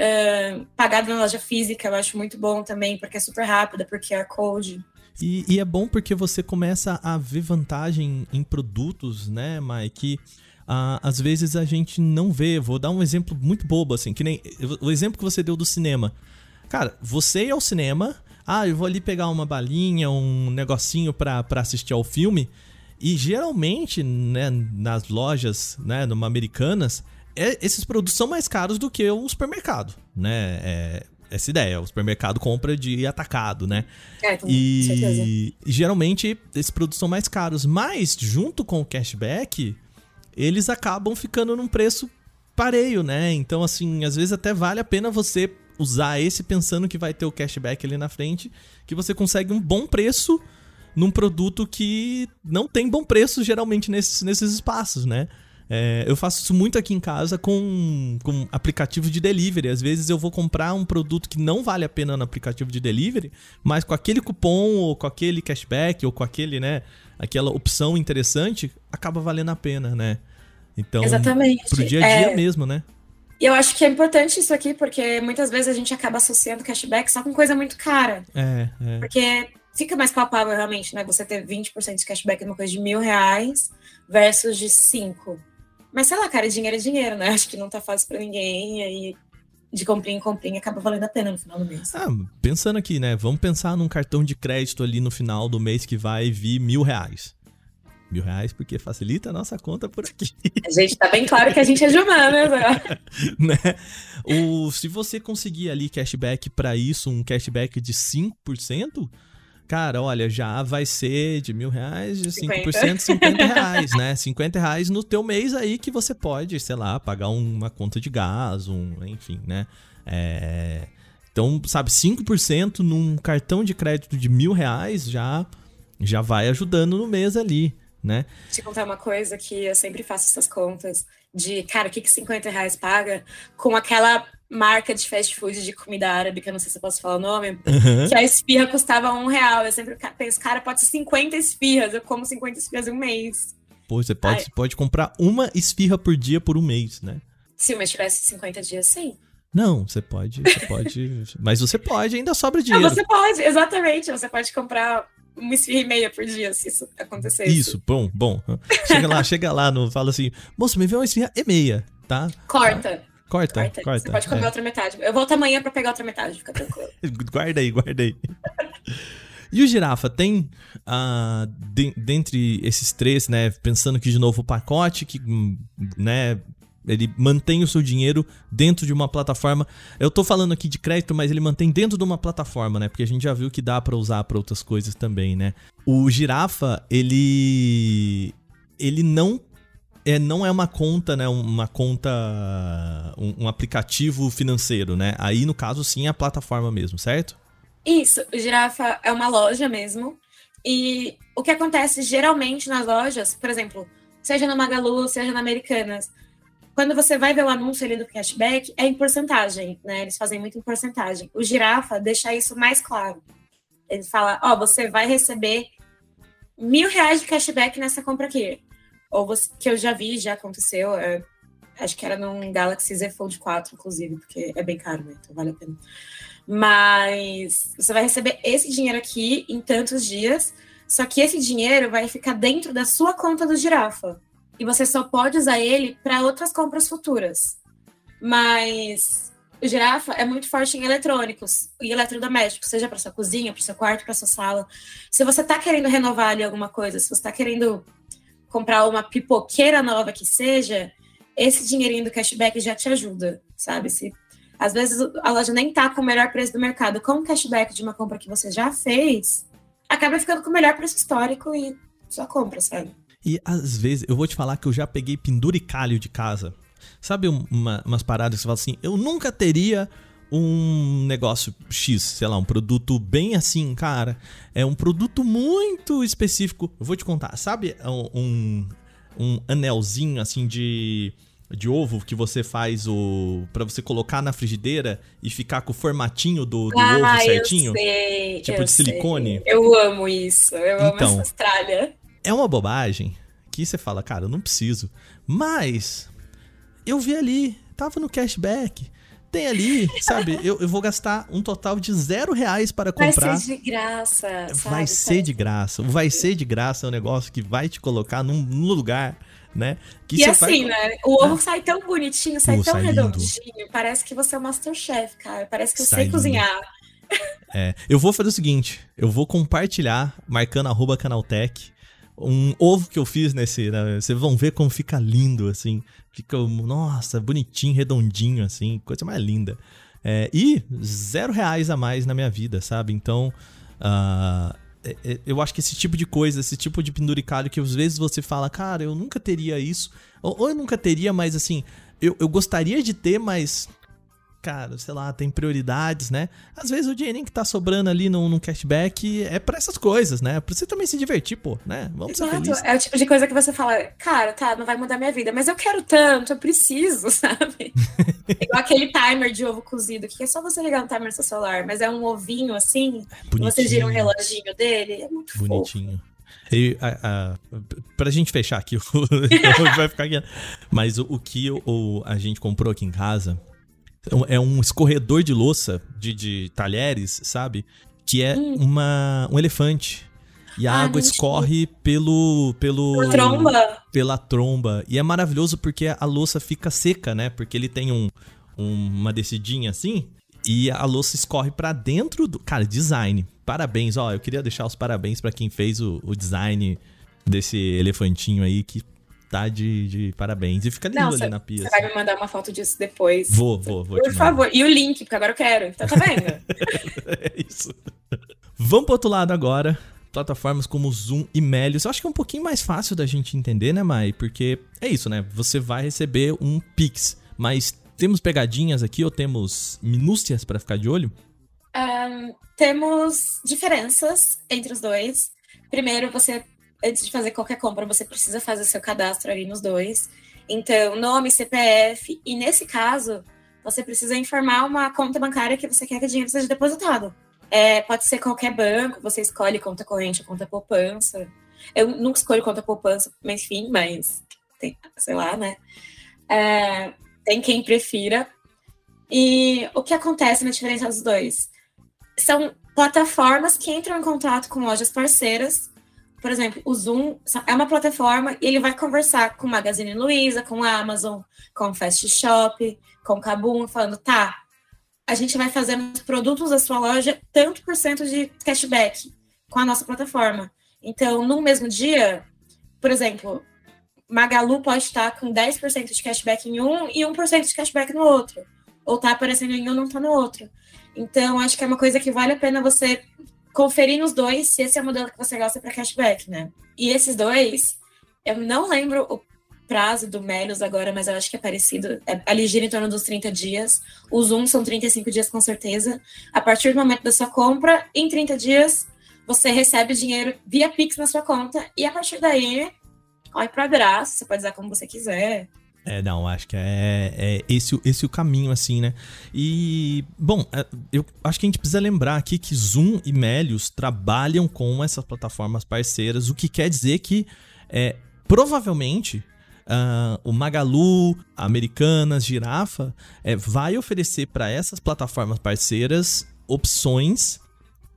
Speaker 2: uh, pagar na loja física, eu acho muito bom também, porque é super rápida, porque é Code.
Speaker 1: E, e, é bom porque você começa a ver vantagem em produtos, né, Mike? Uh, às vezes a gente não vê. Vou dar um exemplo muito bobo, assim, que nem o exemplo que você deu do cinema. Cara, você ir ao cinema, ah, eu vou ali pegar uma balinha, um negocinho pra, pra assistir ao filme. E geralmente, né, nas lojas, né, numa americanas, é, esses produtos são mais caros do que um supermercado, né? É, essa ideia, o supermercado compra de atacado, né? É, com e, certeza. e geralmente esses produtos são mais caros, mas junto com o cashback, eles acabam ficando num preço pareio, né? Então, assim, às vezes até vale a pena você usar esse pensando que vai ter o cashback ali na frente, que você consegue um bom preço num produto que não tem bom preço geralmente nesses, nesses espaços, né? É, eu faço isso muito aqui em casa com, com aplicativo de delivery. Às vezes eu vou comprar um produto que não vale a pena no aplicativo de delivery, mas com aquele cupom ou com aquele cashback ou com aquele, né, aquela opção interessante, acaba valendo a pena, né? Então,
Speaker 2: Exatamente.
Speaker 1: pro dia a dia é... mesmo, né?
Speaker 2: E eu acho que é importante isso aqui, porque muitas vezes a gente acaba associando cashback só com coisa muito cara.
Speaker 1: É, é.
Speaker 2: Porque fica mais palpável realmente, né? Você ter 20% de cashback numa coisa de mil reais versus de cinco. Mas sei lá, cara, dinheiro é dinheiro, né? Acho que não tá fácil para ninguém, e aí de comprinha em comprinha acaba valendo a pena no final do mês.
Speaker 1: Ah, pensando aqui, né? Vamos pensar num cartão de crédito ali no final do mês que vai vir mil reais mil reais, porque facilita a nossa conta por aqui.
Speaker 2: A gente tá bem claro que a gente é de humanas, né?
Speaker 1: né? O, se você conseguir ali cashback para isso, um cashback de 5%, cara, olha, já vai ser de mil reais, de 5%, 50. 50 reais, né? 50 reais no teu mês aí que você pode, sei lá, pagar uma conta de gás, um, enfim, né? É... Então, sabe, 5% num cartão de crédito de mil reais já, já vai ajudando no mês ali né?
Speaker 2: Te contar uma coisa que eu sempre faço essas contas de, cara, o que, que 50 reais paga com aquela marca de fast food de comida árabe, que eu não sei se eu posso falar o nome, uhum. que a esfirra custava um real. Eu sempre penso, cara, pode ser 50 esfirras, eu como 50 esfirras em um mês.
Speaker 1: Pô, você pode, você pode comprar uma esfirra por dia por um mês, né?
Speaker 2: Se o mês tivesse 50 dias, sim.
Speaker 1: Não, você pode, você pode. mas você pode, ainda sobra dinheiro.
Speaker 2: Não, você pode, exatamente. Você pode comprar uma esfirra e meia por dia, se isso acontecer.
Speaker 1: Isso, bom, bom. Chega lá, chega lá, no, fala assim, moço, me vê uma esfirra e meia, tá?
Speaker 2: Corta.
Speaker 1: Corta, corta. corta. Você
Speaker 2: pode comer é. outra metade. Eu volto amanhã pra pegar outra metade, fica tranquilo.
Speaker 1: guarda aí, guarda aí. E o Girafa tem, uh, de, dentre esses três, né, pensando que de novo o pacote, que, hum, né, ele mantém o seu dinheiro dentro de uma plataforma. Eu tô falando aqui de crédito, mas ele mantém dentro de uma plataforma, né? Porque a gente já viu que dá para usar para outras coisas também, né? O Girafa, ele ele não é, não é uma conta, né? Uma conta. Um, um, aplicativo financeiro, né? Aí, no caso, sim, é a plataforma mesmo, certo?
Speaker 2: Isso, Girafa é uma loja mesmo. E o que acontece geralmente nas lojas, por exemplo, seja na Magalu, seja na Americanas, quando você vai ver o anúncio ali do cashback, é em porcentagem, né? Eles fazem muito em porcentagem. O Girafa deixa isso mais claro. Ele fala, ó, oh, você vai receber mil reais de cashback nessa compra aqui. Ou você, que eu já vi, já aconteceu. É, acho que era num Galaxy Z Fold 4, inclusive, porque é bem caro, né? Então vale a pena. Mas você vai receber esse dinheiro aqui em tantos dias, só que esse dinheiro vai ficar dentro da sua conta do Girafa e você só pode usar ele para outras compras futuras. Mas o girafa é muito forte em eletrônicos e eletrodomésticos, seja para sua cozinha, para seu quarto, para sua sala. Se você está querendo renovar ali alguma coisa, se você está querendo comprar uma pipoqueira nova que seja, esse dinheirinho do cashback já te ajuda, sabe? Se às vezes a loja nem tá com o melhor preço do mercado, com o cashback de uma compra que você já fez, acaba ficando com o melhor preço histórico e só compra, sabe?
Speaker 1: E às vezes, eu vou te falar que eu já peguei penduricalho de casa. Sabe uma, umas paradas que você fala assim, eu nunca teria um negócio X, sei lá, um produto bem assim, cara. É um produto muito específico. Eu vou te contar, sabe um, um anelzinho assim de de ovo que você faz o para você colocar na frigideira e ficar com o formatinho do, do ah, ovo certinho,
Speaker 2: sei,
Speaker 1: tipo de silicone.
Speaker 2: Sei. Eu amo isso, eu então, amo essa tralha.
Speaker 1: É uma bobagem que você fala, cara, eu não preciso. Mas eu vi ali, tava no cashback. Tem ali, sabe? Eu, eu vou gastar um total de zero reais para comprar.
Speaker 2: Vai ser de graça. Sabe?
Speaker 1: Vai ser de graça. Vai ser de graça é um negócio que vai te colocar num, num lugar né?
Speaker 2: Que e assim, vai... né? O ovo ah. sai tão bonitinho, sai Pô, tão sai redondinho. Lindo. Parece que você é o Masterchef, cara. Parece que eu sai sei lindo. cozinhar.
Speaker 1: É, eu vou fazer o seguinte: eu vou compartilhar, marcando arroba canaltech, um ovo que eu fiz nesse. Né? Vocês vão ver como fica lindo, assim. Fica, nossa, bonitinho, redondinho, assim, coisa mais linda. É, e zero reais a mais na minha vida, sabe? Então, uh, eu acho que esse tipo de coisa, esse tipo de penduricalho que às vezes você fala, cara, eu nunca teria isso, ou, ou eu nunca teria, mas assim, eu, eu gostaria de ter, mas cara, sei lá, tem prioridades, né? Às vezes o dinheirinho que tá sobrando ali no, no cashback é para essas coisas, né? Pra você também se divertir, pô, né? Vamos Exato. ser felizes.
Speaker 2: É o tipo de coisa que você fala, cara, tá, não vai mudar minha vida, mas eu quero tanto, eu preciso, sabe? Igual aquele timer de ovo cozido, que é só você ligar no timer no seu celular, mas é um ovinho assim, é você gira um reloginho dele, é muito
Speaker 1: Bonitinho. Fofo. E, a, a, pra gente fechar aqui, vai ficar aqui. Mas o, o que o, a gente comprou aqui em casa é um escorredor de louça, de, de talheres, sabe? Que é hum. uma, um elefante. E a ah, água escorre pelo. pelo
Speaker 2: pela tromba.
Speaker 1: Pela tromba. E é maravilhoso porque a louça fica seca, né? Porque ele tem um, um uma descidinha assim. E a louça escorre para dentro do. Cara, design. Parabéns, ó. Eu queria deixar os parabéns para quem fez o, o design desse elefantinho aí que tá de, de parabéns. E fica lindo Não, ali na pia.
Speaker 2: Você assim. vai me mandar uma foto disso depois.
Speaker 1: Vou, vou, vou.
Speaker 2: Por favor. E o link, porque agora eu quero. Então tá vendo?
Speaker 1: é isso. Vamos pro outro lado agora. Plataformas como Zoom e Melios. Eu acho que é um pouquinho mais fácil da gente entender, né, Mai? Porque é isso, né? Você vai receber um Pix, mas temos pegadinhas aqui ou temos minúcias para ficar de olho?
Speaker 2: Um, temos diferenças entre os dois. Primeiro, você antes de fazer qualquer compra, você precisa fazer seu cadastro ali nos dois. Então, nome, CPF, e nesse caso, você precisa informar uma conta bancária que você quer que o dinheiro seja depositado. É, pode ser qualquer banco, você escolhe conta corrente ou conta poupança. Eu nunca escolho conta poupança, enfim, mas tem, sei lá, né? É, tem quem prefira. E o que acontece na diferença dos dois? São plataformas que entram em contato com lojas parceiras por exemplo, o Zoom é uma plataforma e ele vai conversar com Magazine Luiza, com Amazon, com Fast Shop, com Kabum, falando, tá, a gente vai fazer produtos da sua loja tanto por cento de cashback com a nossa plataforma. Então, no mesmo dia, por exemplo, Magalu pode estar com 10% de cashback em um e 1% de cashback no outro. Ou tá aparecendo em um não tá no outro. Então, acho que é uma coisa que vale a pena você conferir nos dois se esse é o modelo que você gosta para cashback, né? E esses dois, eu não lembro o prazo do Melios agora, mas eu acho que é parecido. É, em torno dos 30 dias. O Zoom são 35 dias com certeza. A partir do momento da sua compra, em 30 dias, você recebe o dinheiro via Pix na sua conta e a partir daí, corre para abraço, você pode usar como você quiser.
Speaker 1: É, não, acho que é, é esse, esse o caminho, assim, né? E, bom, é, eu acho que a gente precisa lembrar aqui que Zoom e Melius trabalham com essas plataformas parceiras, o que quer dizer que, é, provavelmente, Uh, o Magalu, Americanas, Girafa, é, vai oferecer para essas plataformas parceiras opções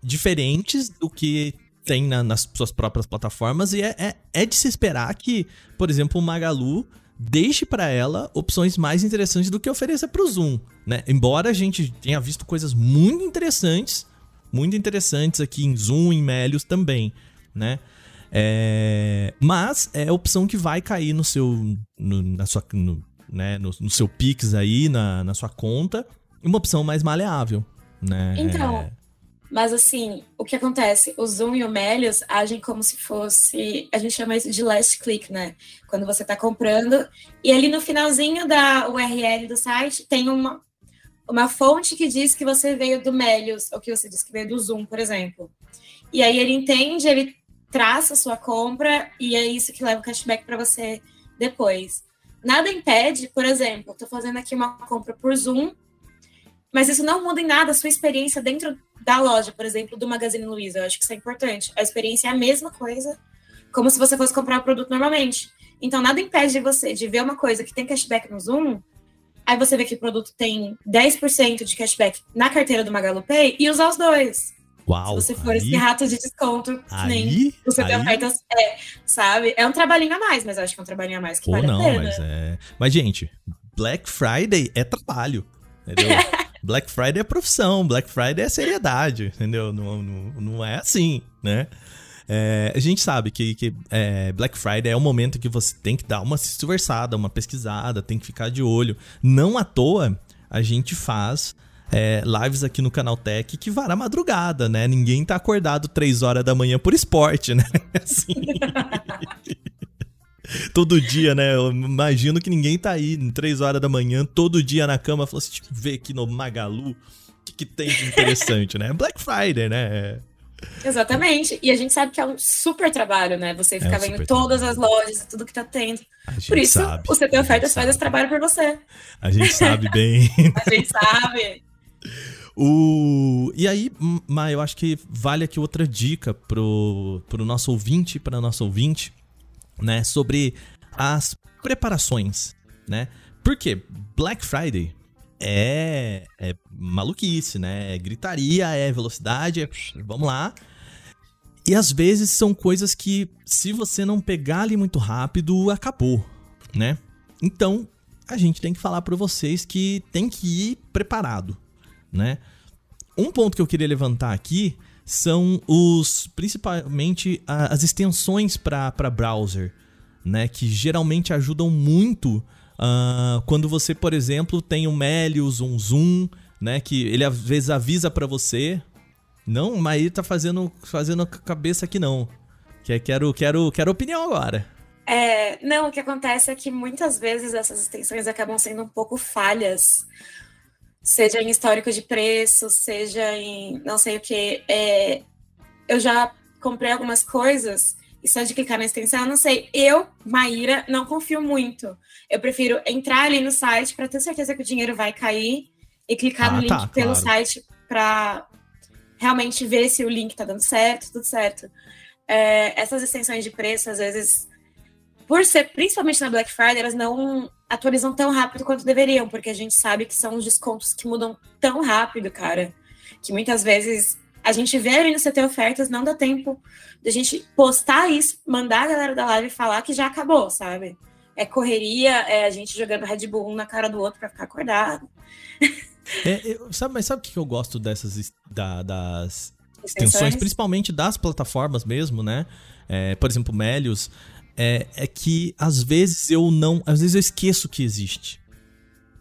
Speaker 1: diferentes do que tem na, nas suas próprias plataformas. E é, é, é, de se esperar que, por exemplo, o Magalu deixe para ela opções mais interessantes do que ofereça para o Zoom, né? Embora a gente tenha visto coisas muito interessantes, muito interessantes aqui em Zoom, em Melios também, né? É... Mas é a opção que vai cair no seu, no, na sua, no, né, no, no, seu Pix aí, na, na sua conta, uma opção mais maleável, né?
Speaker 2: Então. Mas assim, o que acontece? O Zoom e o Melios agem como se fosse. A gente chama isso de last click, né? Quando você está comprando. E ali no finalzinho da URL do site tem uma, uma fonte que diz que você veio do Melios, ou que você diz que veio do Zoom, por exemplo. E aí ele entende, ele traça a sua compra e é isso que leva o cashback para você depois. Nada impede, por exemplo, estou fazendo aqui uma compra por Zoom, mas isso não muda em nada a sua experiência dentro da loja, por exemplo, do Magazine Luiza. Eu acho que isso é importante. A experiência é a mesma coisa, como se você fosse comprar o produto normalmente. Então, nada impede de você de ver uma coisa que tem cashback no Zoom, aí você vê que o produto tem 10% de cashback na carteira do Magalu Pay e usar os dois.
Speaker 1: Uau,
Speaker 2: se você for aí, esse rato de desconto, que nem você tem ofertas, é, sabe? É um trabalhinho a mais, mas eu acho que é um trabalhinho a mais que vale
Speaker 1: não,
Speaker 2: a pena.
Speaker 1: Mas, é... mas, gente, Black Friday é trabalho, entendeu? Black Friday é profissão, Black Friday é seriedade, entendeu? Não, não, não é assim, né? É, a gente sabe que, que é, Black Friday é o momento que você tem que dar uma conversada, uma pesquisada, tem que ficar de olho. Não à toa a gente faz é, lives aqui no Canal Tech que vara madrugada, né? Ninguém tá acordado 3 horas da manhã por esporte, né? Assim. todo dia, né? Eu imagino que ninguém tá aí em 3 horas da manhã, todo dia na cama, falando assim, eu ver aqui no Magalu o que, que tem de interessante, né? Black Friday, né?
Speaker 2: Exatamente. E a gente sabe que é um super trabalho, né? Você ficar é um vendo todas trabalho. as lojas e tudo que tá tendo. Por isso, sabe, o Ofertas faz esse trabalho por você.
Speaker 1: A gente sabe bem.
Speaker 2: a gente sabe.
Speaker 1: O... E aí, mas eu acho que vale aqui outra dica pro, pro nosso ouvinte, para nosso ouvinte, né, sobre as preparações, né? Porque Black Friday é, é maluquice, né? É gritaria, é velocidade, é, vamos lá. E às vezes são coisas que, se você não pegar ali muito rápido, acabou, né? Então, a gente tem que falar para vocês que tem que ir preparado, né? Um ponto que eu queria levantar aqui são os principalmente as extensões para browser, né, que geralmente ajudam muito uh, quando você, por exemplo, tem um Melius, um Zoom, né, que ele às vezes avisa para você, não, mas ele tá fazendo fazendo cabeça aqui não. Que quero quero quero opinião agora.
Speaker 2: É, não, o que acontece é que muitas vezes essas extensões acabam sendo um pouco falhas seja em histórico de preço, seja em não sei o que. É, eu já comprei algumas coisas e só de clicar na extensão, eu não sei. Eu, Maíra, não confio muito. Eu prefiro entrar ali no site para ter certeza que o dinheiro vai cair e clicar ah, no link tá, pelo claro. site para realmente ver se o link tá dando certo, tudo certo. É, essas extensões de preço, às vezes, por ser, principalmente na Black Friday, elas não atualizam tão rápido quanto deveriam, porque a gente sabe que são os descontos que mudam tão rápido, cara, que muitas vezes a gente vê ali no CT Ofertas, não dá tempo de a gente postar isso, mandar a galera da live falar que já acabou, sabe? É correria, é a gente jogando Red Bull um na cara do outro para ficar acordado.
Speaker 1: É, eu, sabe, mas sabe o que eu gosto dessas da, das extensões, principalmente das plataformas mesmo, né? É, por exemplo, Melios, é, é que às vezes eu não. Às vezes eu esqueço que existe.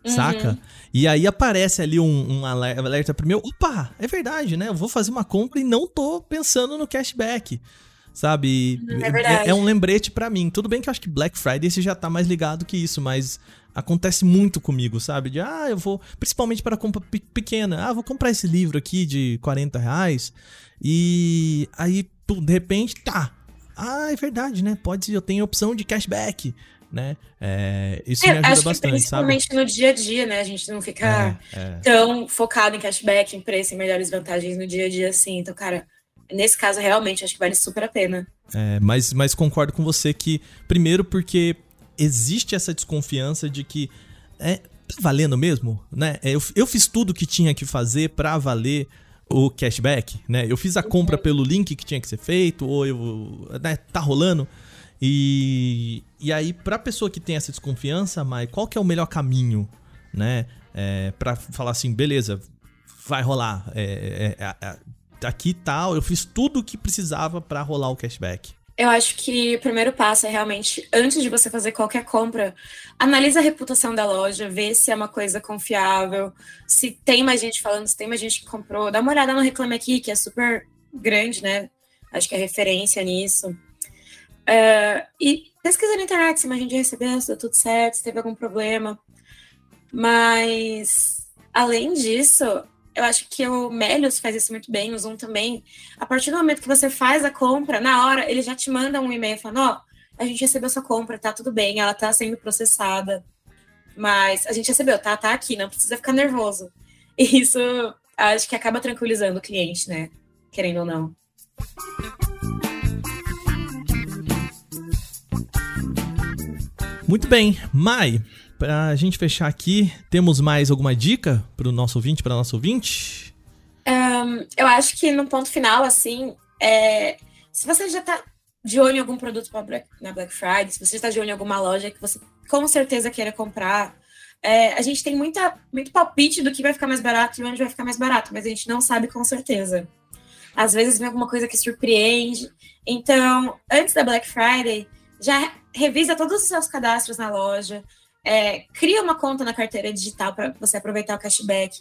Speaker 1: Uhum. Saca? E aí aparece ali um, um alerta pro meu. Opa, é verdade, né? Eu vou fazer uma compra e não tô pensando no cashback. Sabe?
Speaker 2: Uhum, é, é,
Speaker 1: é um lembrete para mim. Tudo bem que eu acho que Black Friday você já tá mais ligado que isso, mas acontece muito comigo, sabe? De, ah, eu vou. Principalmente para compra pequena. Ah, vou comprar esse livro aqui de 40 reais. E aí, de repente, tá ah, é verdade, né? Pode, eu tenho opção de cashback, né? É, isso é, me ajuda bastante,
Speaker 2: principalmente
Speaker 1: sabe?
Speaker 2: no dia a dia, né? A gente não fica é, é. tão focado em cashback, em preço, em melhores vantagens no dia a dia assim. Então, cara, nesse caso, realmente, acho que vale super a pena.
Speaker 1: É, mas, mas concordo com você que, primeiro, porque existe essa desconfiança de que é, tá valendo mesmo, né? Eu, eu fiz tudo que tinha que fazer para valer o cashback, né? Eu fiz a compra pelo link que tinha que ser feito, ou eu, né, tá rolando. E, e aí, pra pessoa que tem essa desconfiança, Mai, qual que é o melhor caminho, né? É, pra falar assim, beleza, vai rolar. É, é, é, é aqui tal, tá, eu fiz tudo o que precisava para rolar o cashback.
Speaker 2: Eu acho que o primeiro passo é realmente, antes de você fazer qualquer compra, analisa a reputação da loja, vê se é uma coisa confiável, se tem mais gente falando, se tem mais gente que comprou. Dá uma olhada no Reclame Aqui, que é super grande, né? Acho que é referência nisso. Uh, e pesquisa na internet se a gente recebeu, se deu tudo certo, se teve algum problema. Mas, além disso, eu acho que o Melios faz isso muito bem, o Zoom também. A partir do momento que você faz a compra, na hora, ele já te manda um e-mail falando: Ó, oh, a gente recebeu sua compra, tá tudo bem, ela tá sendo processada. Mas a gente recebeu, tá? Tá aqui, não precisa ficar nervoso. E isso acho que acaba tranquilizando o cliente, né? Querendo ou não.
Speaker 1: Muito bem, Mai, pra gente fechar aqui, temos mais alguma dica pro nosso ouvinte, para nosso ouvinte?
Speaker 2: Um, eu acho que no ponto final, assim, é, se você já tá de olho em algum produto Black, na Black Friday, se você está de olho em alguma loja que você com certeza queira comprar, é, a gente tem muita, muito palpite do que vai ficar mais barato e onde vai ficar mais barato, mas a gente não sabe com certeza. Às vezes vem alguma coisa que surpreende. Então, antes da Black Friday, já revisa todos os seus cadastros na loja, é, cria uma conta na carteira digital para você aproveitar o cashback.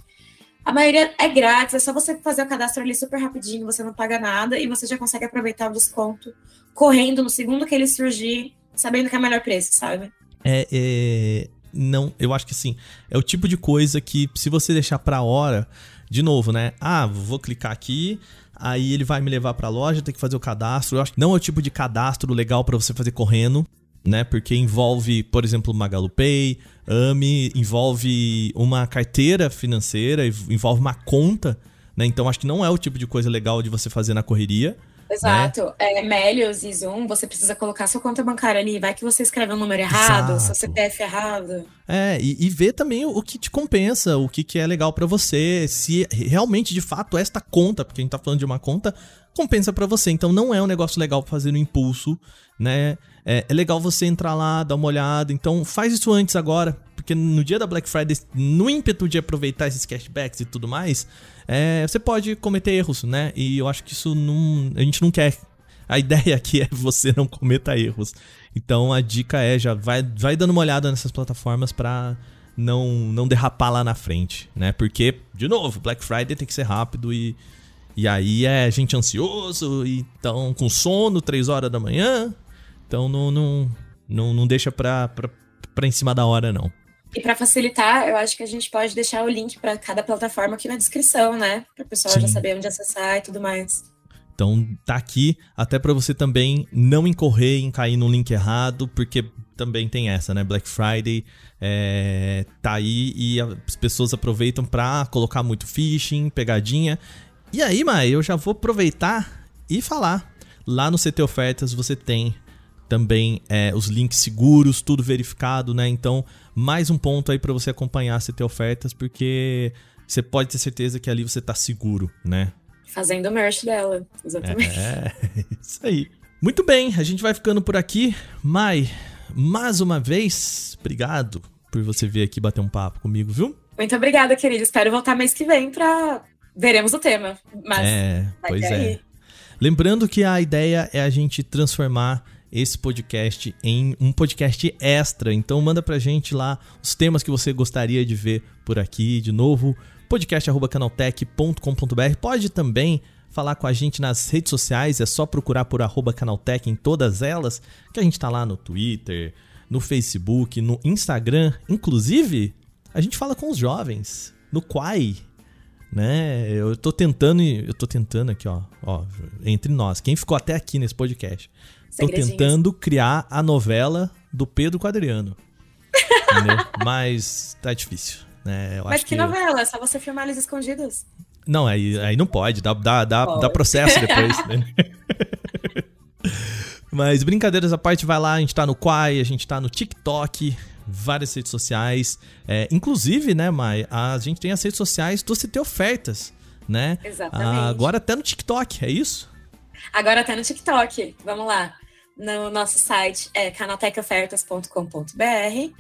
Speaker 2: A maioria é grátis, é só você fazer o cadastro ali super rapidinho, você não paga nada e você já consegue aproveitar o desconto correndo no segundo que ele surgir, sabendo que é o melhor preço, sabe?
Speaker 1: É, é, não, eu acho que sim. É o tipo de coisa que se você deixar para hora, de novo, né? Ah, vou clicar aqui, aí ele vai me levar para a loja, tem que fazer o cadastro. Eu acho que não é o tipo de cadastro legal para você fazer correndo né? Porque envolve, por exemplo, MagaluPay, AMI, envolve uma carteira financeira, envolve uma conta, né? Então acho que não é o tipo de coisa legal de você fazer na correria.
Speaker 2: Exato. Né? É, Melios e Zoom, você precisa colocar sua conta bancária ali. Vai que você escreve um número errado, Exato. seu CPF errado.
Speaker 1: É, e, e ver também o, que te compensa, o que, que é legal para você, se realmente, de fato, esta conta, porque a gente tá falando de uma conta, compensa para você. Então não é um negócio legal pra fazer no impulso, né? É, é, legal você entrar lá, dar uma olhada. Então faz isso antes agora, porque no dia da Black Friday, no ímpeto de aproveitar esses cashbacks e tudo mais, é, você pode cometer erros, né? E eu acho que isso não, a gente não quer. A ideia aqui é você não cometa erros. Então a dica é já vai, vai dando uma olhada nessas plataformas para não não derrapar lá na frente, né? Porque de novo, Black Friday tem que ser rápido e e aí é gente ansioso, então com sono, 3 horas da manhã, então não, não, não, não deixa pra, pra, pra em cima da hora, não.
Speaker 2: E para facilitar, eu acho que a gente pode deixar o link para cada plataforma aqui na descrição, né? Para o pessoal Sim. já saber onde acessar e tudo mais.
Speaker 1: Então tá aqui até para você também não incorrer em cair no link errado, porque também tem essa, né? Black Friday é, tá aí e as pessoas aproveitam para colocar muito phishing, pegadinha. E aí, Mai, eu já vou aproveitar e falar. Lá no CT Ofertas você tem também é, os links seguros, tudo verificado, né? Então, mais um ponto aí para você acompanhar se ter ofertas, porque você pode ter certeza que ali você tá seguro, né?
Speaker 2: Fazendo o merch dela, exatamente.
Speaker 1: É, isso aí. Muito bem, a gente vai ficando por aqui. Mai, mais uma vez, obrigado por você vir aqui bater um papo comigo, viu?
Speaker 2: Muito obrigada, querido. Espero voltar mês que vem pra. Veremos o tema. Mas
Speaker 1: é, pois é. Lembrando que a ideia é a gente transformar esse podcast em um podcast extra. Então manda pra gente lá os temas que você gostaria de ver por aqui. De novo, podcast@canaltech.com.br. Pode também falar com a gente nas redes sociais, é só procurar por arroba canaltech em todas elas, que a gente tá lá no Twitter, no Facebook, no Instagram. Inclusive, a gente fala com os jovens, no Quai, né? Eu tô tentando, eu tô tentando aqui, ó, ó, entre nós, quem ficou até aqui nesse podcast. Tô tentando criar a novela do Pedro Quadriano. Mas tá difícil. Né?
Speaker 2: Mas que, que, novela? É só você filmar eles escondidos?
Speaker 1: Não, aí, aí não pode. Dá, dá, dá, dá processo depois. né? Mas brincadeiras à parte, vai lá. A gente tá no Quai, a gente tá no TikTok, várias redes sociais. É, inclusive, né, Mai, a gente tem as redes sociais do CT Ofertas, né?
Speaker 2: Exatamente.
Speaker 1: agora até no TikTok, é isso?
Speaker 2: Agora até no TikTok. Vamos lá. No nosso site é canaltecofertas.com.br.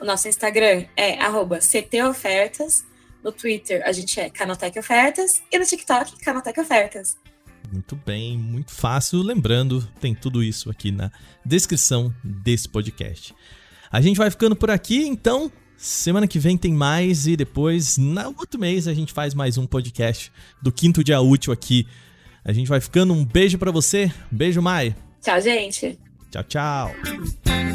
Speaker 2: O nosso Instagram é ctofertas. No Twitter a gente é Canaltech Ofertas e no TikTok Canaltech Ofertas.
Speaker 1: Muito bem, muito fácil. Lembrando, tem tudo isso aqui na descrição desse podcast. A gente vai ficando por aqui, então semana que vem tem mais e depois, no outro mês, a gente faz mais um podcast do quinto dia útil aqui. A gente vai ficando. Um beijo para você. Beijo, Mai.
Speaker 2: Tchau, gente.
Speaker 1: Tchau, tchau.